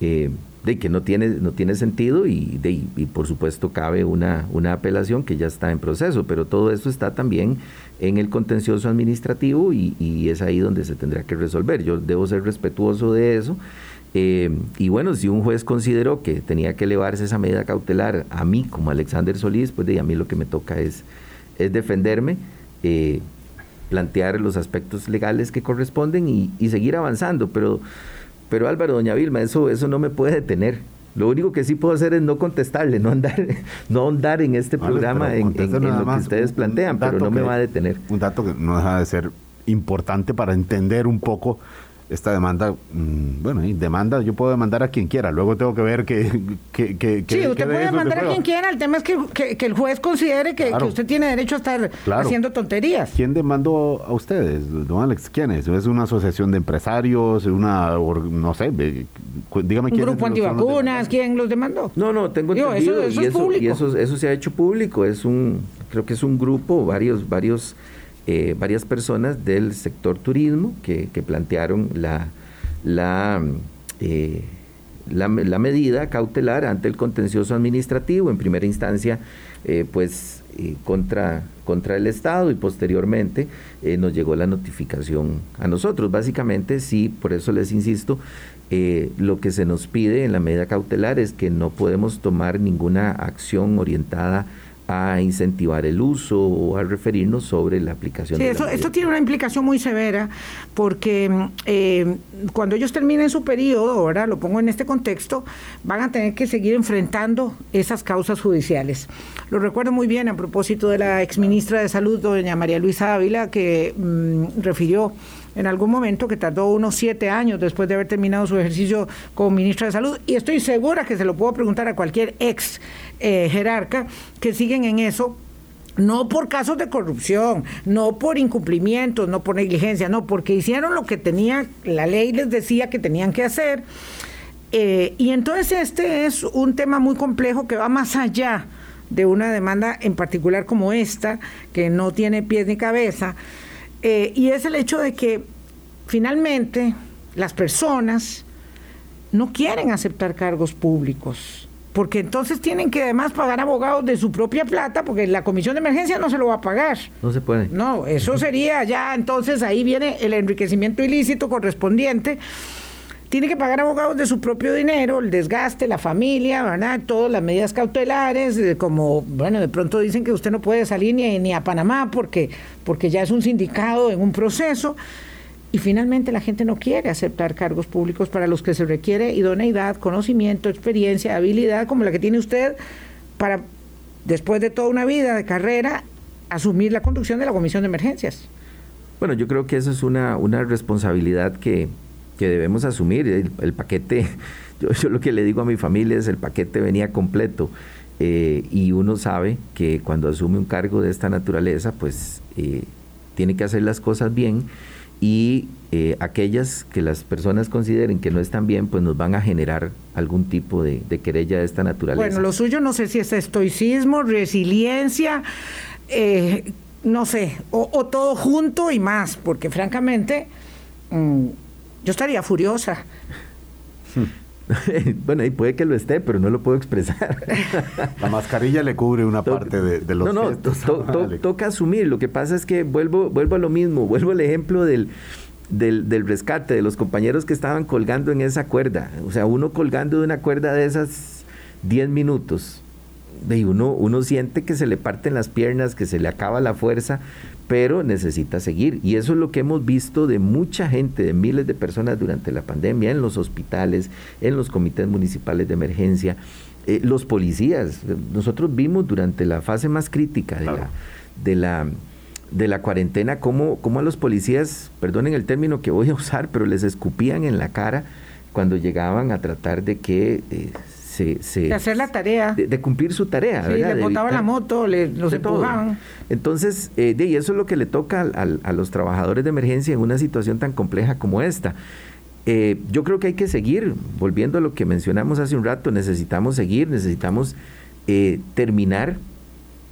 eh, de que no tiene, no tiene sentido y, de, y por supuesto cabe una, una apelación que ya está en proceso, pero todo eso está también en el contencioso administrativo y, es ahí donde se tendrá que resolver. Yo debo ser respetuoso de eso. Eh, y bueno, si un juez consideró que tenía que elevarse esa medida cautelar a mí como Alexander Solís, pues de a mí lo que me toca es, es defenderme, eh, plantear los aspectos legales que corresponden y, y seguir avanzando. Pero pero Álvaro, doña Vilma, eso, eso no me puede detener. Lo único que sí puedo hacer es no contestarle, no andar, no andar en este programa en, lo que ustedes plantean, pero no me va a detener. Un dato que no deja de ser importante para entender un poco esta demanda, mm, bueno, y demanda, yo puedo demandar a quien quiera, luego tengo que ver que... que, sí, usted puede demandar a quien quiera, el tema es que, el juez considere que, usted tiene derecho a estar haciendo tonterías. ¿Quién demandó a ustedes, don Alex? ¿Quién es? ¿Es una asociación de empresarios? una no sé, dígame quién ¿Un grupo antivacunas? ¿Quién los demandó? No, no, tengo entendido, eso, y, eso, y eso, eso se ha hecho público, es un, creo que es un grupo, varios, varios eh, varias personas del sector turismo que, plantearon la, eh, la, la, medida cautelar ante el contencioso administrativo, en primera instancia, eh, pues contra, contra el Estado y posteriormente nos llegó la notificación a nosotros. Básicamente, sí, por eso les insisto, lo que se nos pide en la medida cautelar es que no podemos tomar ninguna acción orientada a incentivar el uso o a referirnos sobre la aplicación. Sí, eso, esto tiene una implicación muy severa porque eh, cuando ellos terminen su periodo, ahora lo pongo en este contexto, van a tener que seguir enfrentando esas causas judiciales. Lo recuerdo muy bien a propósito de la exministra de Salud, doña María Luisa Ávila, que mm, refirió en algún momento que tardó unos siete años después de haber terminado su ejercicio como ministra de Salud. Y estoy segura que se lo puedo preguntar a cualquier ex eh, jerarca que siguen en eso no por casos de corrupción, no por incumplimientos, no por negligencia, no, porque hicieron lo que tenía, la ley les decía que tenían que hacer. Eh, y entonces este es un tema muy complejo que va más allá de una demanda en particular como esta, que no tiene pies ni cabeza, eh, y es el hecho de que finalmente las personas no quieren aceptar cargos públicos porque entonces tienen que además pagar abogados de su propia plata, porque la comisión de emergencia no se lo va a pagar. No se puede. No, eso sería ya, entonces ahí viene el enriquecimiento ilícito correspondiente. Tiene que pagar abogados de su propio dinero, el desgaste, la familia, ¿verdad? Todas las medidas cautelares, eh, como, bueno, de pronto dicen que usted no puede salir ni, ni a Panamá porque, porque ya es un sindicado en un proceso. Y finalmente la gente no quiere aceptar cargos públicos para los que se requiere idoneidad, conocimiento, experiencia, habilidad como la que tiene usted para, después de toda una vida de carrera, asumir la conducción de la Comisión de Emergencias. Bueno, yo creo que eso es una, una responsabilidad que, debemos asumir. El, paquete, yo, lo que le digo a mi familia es el paquete venía completo. Eh, y uno sabe que cuando asume un cargo de esta naturaleza, pues eh, tiene que hacer las cosas bien y eh, aquellas que las personas consideren que no están bien, pues nos van a generar algún tipo de, querella de esta naturaleza. Bueno, lo suyo no sé si es estoicismo, resiliencia, eh, no sé, o, todo junto y más, porque francamente mm, yo estaría furiosa. bueno, y puede que lo esté, pero no lo puedo expresar. La mascarilla le cubre una parte de, los No, no, toca asumir. Lo que pasa es que vuelvo, vuelvo a lo mismo, vuelvo al ejemplo del, del, rescate, de los compañeros que estaban colgando en esa cuerda. O sea, uno colgando de una cuerda de esas 10 minutos. Y uno, uno siente que se le parten las piernas, que se le acaba la fuerza, pero necesita seguir. Y eso es lo que hemos visto de mucha gente, de miles de personas durante la pandemia, en los hospitales, en los comités municipales de emergencia, eh, los policías. Nosotros vimos durante la fase más crítica de la... De la de la cuarentena, cómo, cómo, a los policías, perdonen el término que voy a usar, pero les escupían en la cara cuando llegaban a tratar de que eh, de hacer la tarea. De, cumplir su tarea. Sí, le botaban la moto, le, los empujaban. Entonces, eh, y eso es lo que le toca a, los trabajadores de emergencia en una situación tan compleja como esta. Eh, yo creo que hay que seguir, volviendo a lo que mencionamos hace un rato, necesitamos seguir, necesitamos eh, terminar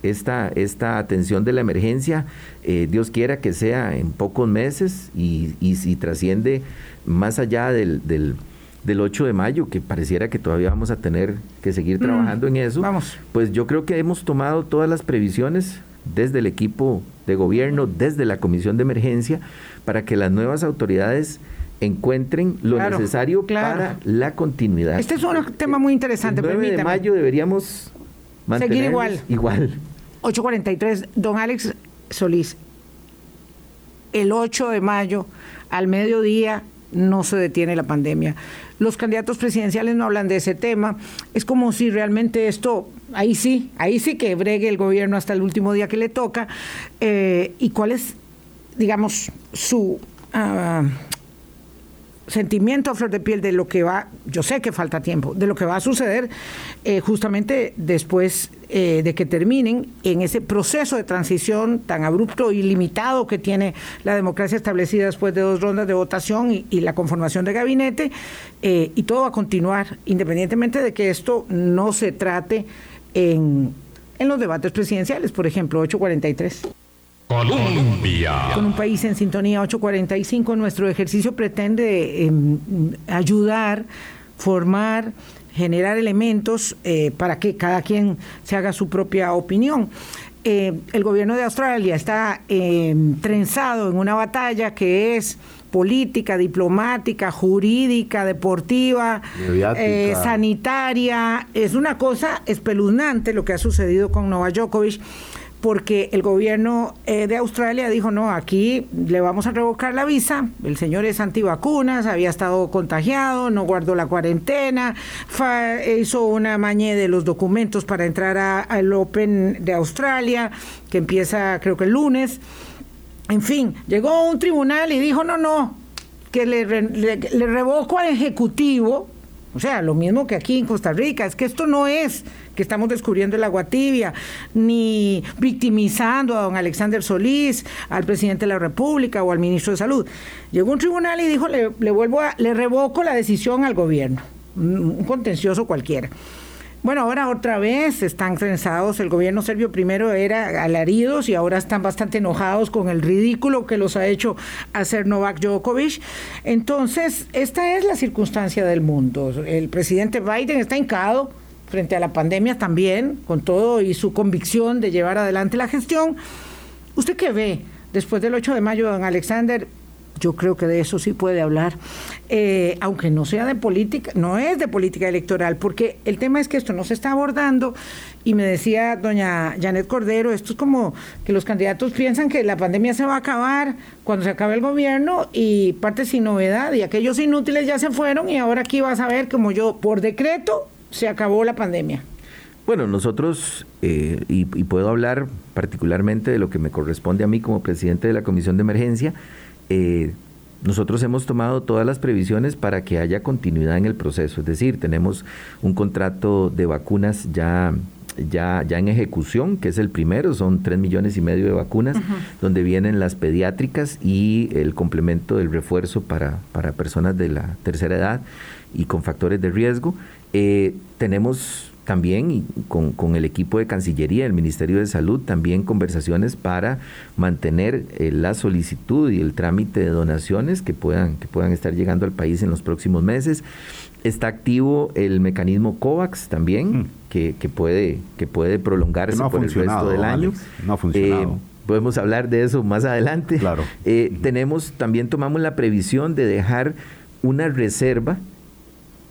esta, esta atención de la emergencia, Dios quiera que sea en pocos meses y, y si trasciende más allá del, del del 8 de mayo, que pareciera que todavía vamos a tener que seguir mm, trabajando en eso, vamos. pues yo creo que hemos tomado todas las previsiones desde el equipo de gobierno, desde la comisión de emergencia, para que las nuevas autoridades encuentren lo necesario para la continuidad. Este es un tema muy interesante. El 9 de mayo deberíamos seguir igual. Igual. 8.43, don Alex Solís, el 8 de mayo al mediodía no se detiene la pandemia. Los candidatos presidenciales no hablan de ese tema. Es como si realmente esto, ahí sí, ahí sí que bregue el gobierno hasta el último día que le toca. Eh, ¿Y cuál es, digamos, su... Ah, sentimiento a flor de piel de lo que va, yo sé que falta tiempo, de lo que va a suceder eh, justamente después eh, de que terminen en ese proceso de transición tan abrupto y limitado que tiene la democracia establecida después de dos rondas de votación y, la conformación de gabinete, eh, y todo va a continuar, independientemente de que esto no se trate en, en los debates presidenciales, por ejemplo, 843. Colombia. Con un país en sintonía 845, nuestro ejercicio pretende em, ayudar, formar, generar elementos eh, para que cada quien se haga su propia opinión. Eh, el gobierno de Australia está em, trenzado en una batalla que es política, diplomática, jurídica, deportiva, eh, sanitaria. Es una cosa espeluznante lo que ha sucedido con Novak Djokovic porque el gobierno eh, de Australia dijo, no, aquí le vamos a revocar la visa, el señor es antivacunas, había estado contagiado, no guardó la cuarentena, hizo una mañe de los documentos para entrar al Open de Australia, que empieza creo que el lunes. En fin, llegó un tribunal y dijo, no, no, que le, le revoco al Ejecutivo, o sea, lo mismo que aquí en Costa Rica, es que esto no es que estamos descubriendo el agua tibia, ni victimizando a don Alexander Solís, al presidente de la República o al ministro de Salud. Llegó un tribunal y dijo, le, vuelvo a, le revoco la decisión al gobierno, un contencioso cualquiera. Bueno, ahora otra vez están trenzados. El gobierno serbio primero era alaridos y ahora están bastante enojados con el ridículo que los ha hecho hacer Novak Djokovic. Entonces, esta es la circunstancia del mundo. El presidente Biden está hincado frente a la pandemia también, con todo y su convicción de llevar adelante la gestión. ¿Usted qué ve después del 8 de mayo, don Alexander? Yo creo que de eso sí puede hablar, eh, aunque no sea de política, no es de política electoral, porque el tema es que esto no se está abordando y me decía doña Janet Cordero, esto es como que los candidatos piensan que la pandemia se va a acabar cuando se acabe el gobierno y parte sin novedad y aquellos inútiles ya se fueron y ahora aquí vas a ver como yo por decreto se acabó la pandemia. Bueno, nosotros, eh, y, puedo hablar particularmente de lo que me corresponde a mí como presidente de la Comisión de Emergencia, eh, nosotros hemos tomado todas las previsiones para que haya continuidad en el proceso. Es decir, tenemos un contrato de vacunas ya ya, ya en ejecución, que es el primero, son tres millones y medio de vacunas, donde vienen las pediátricas y el complemento del refuerzo para, para personas de la tercera edad y con factores de riesgo. Eh, tenemos también con, con, el equipo de Cancillería, el Ministerio de Salud, también conversaciones para mantener eh, la solicitud y el trámite de donaciones que puedan, que puedan estar llegando al país en los próximos meses. Está activo el mecanismo COVAX también, mm. que, que, puede, que puede prolongarse por el resto del año. no ha funcionado. Eh, podemos hablar de eso más adelante. Claro. tenemos, también tomamos la previsión de dejar una reserva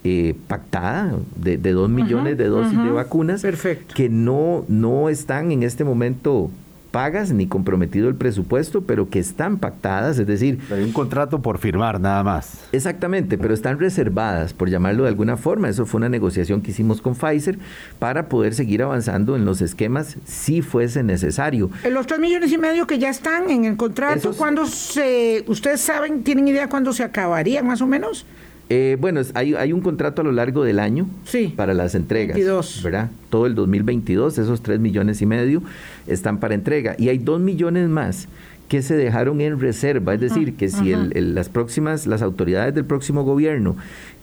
eh, pactada de, de 2 millones de dosis de vacunas que no, no están en este momento pagas ni comprometido el presupuesto, pero que están pactadas, es decir... Hay un contrato por firmar nada más. Exactamente, pero están reservadas, por llamarlo de alguna forma. Eso fue una negociación que hicimos con Pfizer para poder seguir avanzando en los esquemas si fuese necesario. Los 3 millones y medio que ya están en el contrato, ¿cuándo se... ¿Ustedes saben, tienen idea cuándo se acabaría más o menos? Eh, bueno, hay, hay, un contrato a lo largo del año sí, para las entregas, 22. ¿verdad? Todo el 2022, esos 3 millones y medio están para entrega. Y hay 2 millones más que se dejaron en reserva, es decir, que si el, el, las próximas, las autoridades del próximo gobierno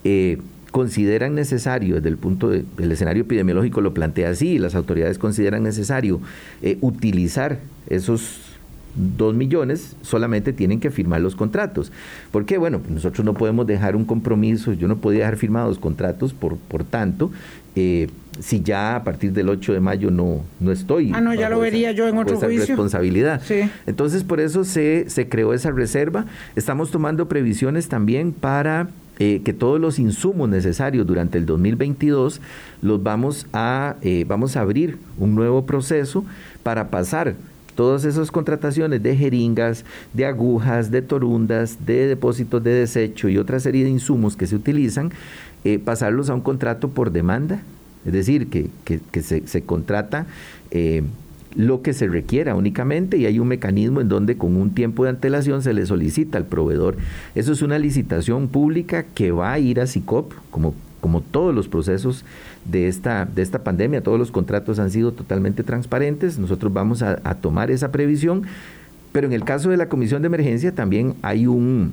eh, consideran necesario, desde el punto de, del escenario epidemiológico lo plantea así, las autoridades consideran necesario eh, utilizar esos dos millones, solamente tienen que firmar los contratos. ¿Por qué? Bueno, pues nosotros no podemos dejar un compromiso, yo no podía dejar firmados contratos, por, por tanto, eh, si ya a partir del 8 de mayo no, no estoy. Ah, no, ya lo vería esa, yo en otro esa juicio. responsabilidad. Sí. Entonces, por eso se, se creó esa reserva. Estamos tomando previsiones también para eh, que todos los insumos necesarios durante el 2022 los vamos a, eh, vamos a abrir un nuevo proceso para pasar todas esas contrataciones de jeringas, de agujas, de torundas, de depósitos de desecho y otra serie de insumos que se utilizan, eh, pasarlos a un contrato por demanda, es decir, que, que, se, contrata eh, lo que se requiera únicamente y hay un mecanismo en donde con un tiempo de antelación se le solicita al proveedor. Eso es una licitación pública que va a ir a SICOP, como, como todos los procesos de esta, de esta pandemia, todos los contratos han sido totalmente transparentes, nosotros vamos a, a tomar esa previsión, pero en el caso de la comisión de emergencia también hay un,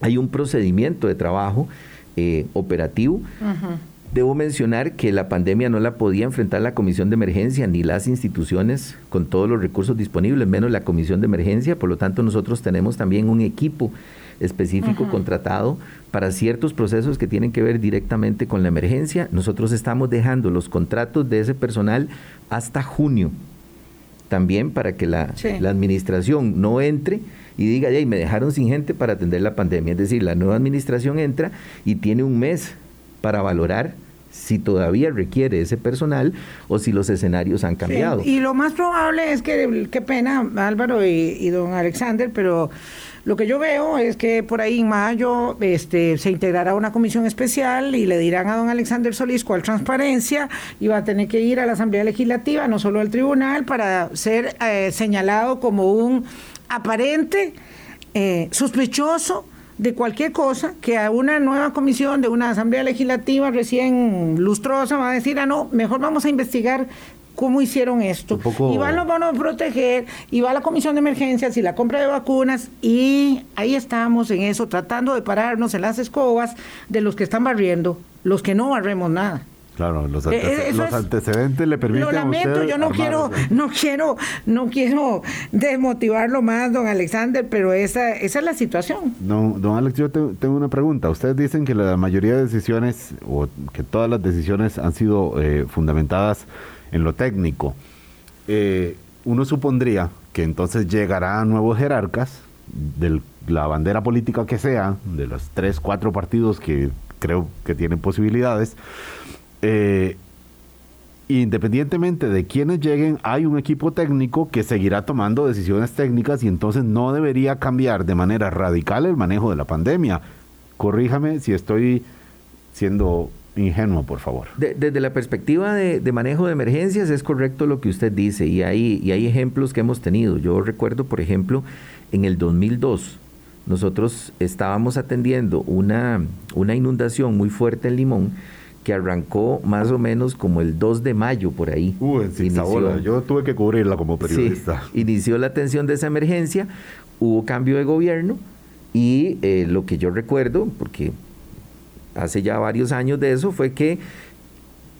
hay un procedimiento de trabajo eh, operativo. Uh -huh. Debo mencionar que la pandemia no la podía enfrentar la Comisión de Emergencia ni las instituciones con todos los recursos disponibles, menos la Comisión de Emergencia. Por lo tanto, nosotros tenemos también un equipo específico contratado para ciertos procesos que tienen que ver directamente con la emergencia. Nosotros estamos dejando los contratos de ese personal hasta junio, también para que la, sí. la administración no entre y diga, hey, me dejaron sin gente para atender la pandemia. Es decir, la nueva administración entra y tiene un mes para valorar si todavía requiere ese personal o si los escenarios han cambiado. Sí, y lo más probable es que, qué pena Álvaro y, y, don Alexander, pero lo que yo veo es que por ahí en mayo este, se integrará una comisión especial y le dirán a don Alexander Solís cuál transparencia y va a tener que ir a la Asamblea Legislativa, no solo al tribunal, para ser eh, señalado como un aparente eh, sospechoso de cualquier cosa que a una nueva comisión de una asamblea legislativa recién lustrosa va a decir, ah, no, mejor vamos a investigar cómo hicieron esto. Poco... Y van los bonos de proteger, y va la comisión de emergencias y la compra de vacunas, y ahí estamos en eso, tratando de pararnos en las escobas de los que están barriendo, los que no barremos nada. Claro, los, antece eh, los es, antecedentes le permiten. Lo lamento, yo no quiero, no quiero, no quiero desmotivarlo más, don Alexander, pero esa, esa es la situación. No, don Alex, yo te, tengo una pregunta. Ustedes dicen que la mayoría de decisiones, o que todas las decisiones han sido eh, fundamentadas en lo técnico. Eh, uno supondría que entonces llegarán nuevos jerarcas de la bandera política que sea, de los tres, cuatro partidos que creo que tienen posibilidades eh, independientemente de quienes lleguen, hay un equipo técnico que seguirá tomando decisiones técnicas y entonces no debería cambiar de manera radical el manejo de la pandemia. Corríjame si estoy siendo ingenuo, por favor. De, desde la perspectiva de, de, manejo de emergencias es correcto lo que usted dice y hay, y hay ejemplos que hemos tenido. Yo recuerdo, por ejemplo, en el 2002 nosotros estábamos atendiendo una, una inundación muy fuerte en Limón que arrancó más o menos como el 2 de mayo por ahí. Uh, en inició, yo tuve que cubrirla como periodista. Sí, inició la atención de esa emergencia, hubo cambio de gobierno y eh, lo que yo recuerdo, porque hace ya varios años de eso, fue que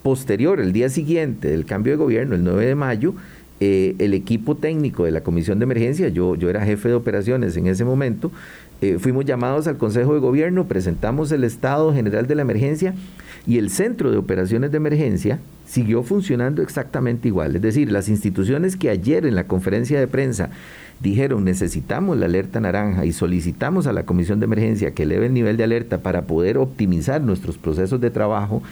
posterior, el día siguiente del cambio de gobierno, el 9 de mayo, eh, el equipo técnico de la Comisión de Emergencia, yo, yo era jefe de operaciones en ese momento, eh, fuimos llamados al Consejo de Gobierno, presentamos el estado general de la emergencia y el Centro de Operaciones de Emergencia siguió funcionando exactamente igual. Es decir, las instituciones que ayer en la conferencia de prensa dijeron necesitamos la alerta naranja y solicitamos a la Comisión de Emergencia que eleve el nivel de alerta para poder optimizar nuestros procesos de trabajo,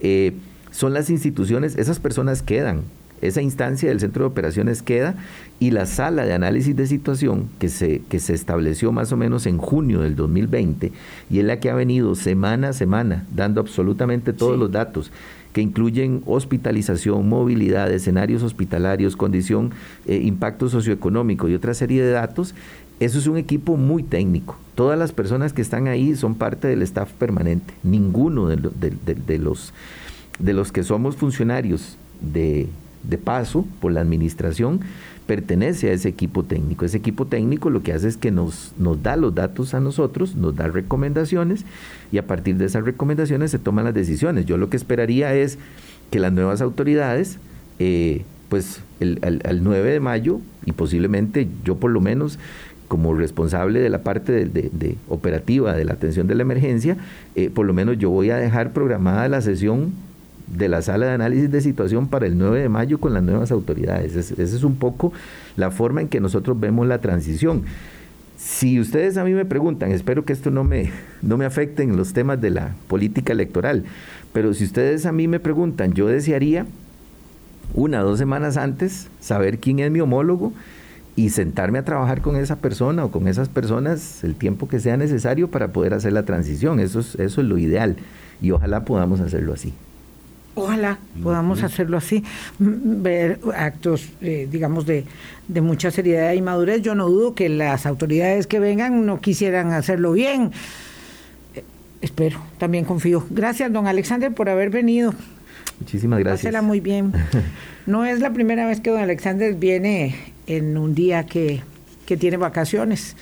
eh, son las instituciones, esas personas quedan, esa instancia del centro de operaciones queda y la sala de análisis de situación que se, que se estableció más o menos en junio del 2020 y es la que ha venido semana a semana dando absolutamente todos sí. los datos que incluyen hospitalización, movilidad, escenarios hospitalarios, condición, eh, impacto socioeconómico y otra serie de datos, Eso es un equipo muy técnico. Todas las personas que están ahí son parte del staff permanente. Ninguno de, los, de los que somos funcionarios de, de paso por la administración pertenece a ese equipo técnico. Ese equipo técnico lo que hace es que nos, nos da los datos a nosotros, nos da recomendaciones y a partir de esas recomendaciones se toman las decisiones. Yo lo que esperaría es que las nuevas autoridades, eh, pues el, al, 9 de mayo y posiblemente yo por lo menos como responsable de la parte de, operativa de la atención de la emergencia, eh, por lo menos yo voy a dejar programada la sesión de la sala de análisis de situación para el 9 de mayo con las nuevas autoridades. Esa es un poco la forma en que nosotros vemos la transición. Si ustedes a mí me preguntan, espero que esto no me, no me afecte en los temas de la política electoral, pero si ustedes a mí me preguntan, yo desearía una o dos semanas antes saber quién es mi homólogo y sentarme a trabajar con esa persona o con esas personas el tiempo que sea necesario para poder hacer la transición. Eso es, eso es lo ideal y ojalá podamos hacerlo así. Ojalá podamos hacerlo así, ver actos, eh, digamos, de, de, mucha seriedad y madurez. Yo no dudo que las autoridades que vengan no quisieran hacerlo bien. Eh, espero, también confío. Gracias, don Alexander, por haber venido. Muchísimas gracias. Pásela muy bien. No es la primera vez que don Alexander viene en un día que, que tiene vacaciones,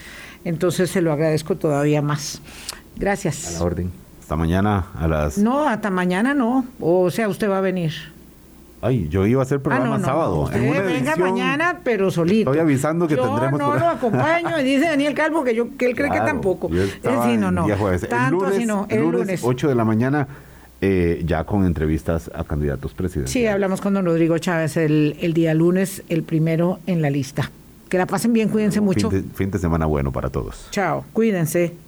entonces se lo agradezco todavía más. Gracias. A la orden. Hasta mañana a las... No, hasta mañana no. O sea, usted va a venir. Ay, yo iba a hacer programa ah, sábado. Usted venga mañana, pero solito. Estoy avisando que yo tendremos. No lo acompaño y dice Daniel Calvo que yo que él cree que tampoco. sí, no, no. Tanto el lunes, no. El lunes, 8 de la mañana. Eh, ya con entrevistas a candidatos presidenciales. Sí, hablamos con don Rodrigo Chávez el, el día lunes, el primero en la lista. Que la pasen bien, cuídense mucho. fin de semana bueno para todos. Chao, cuídense.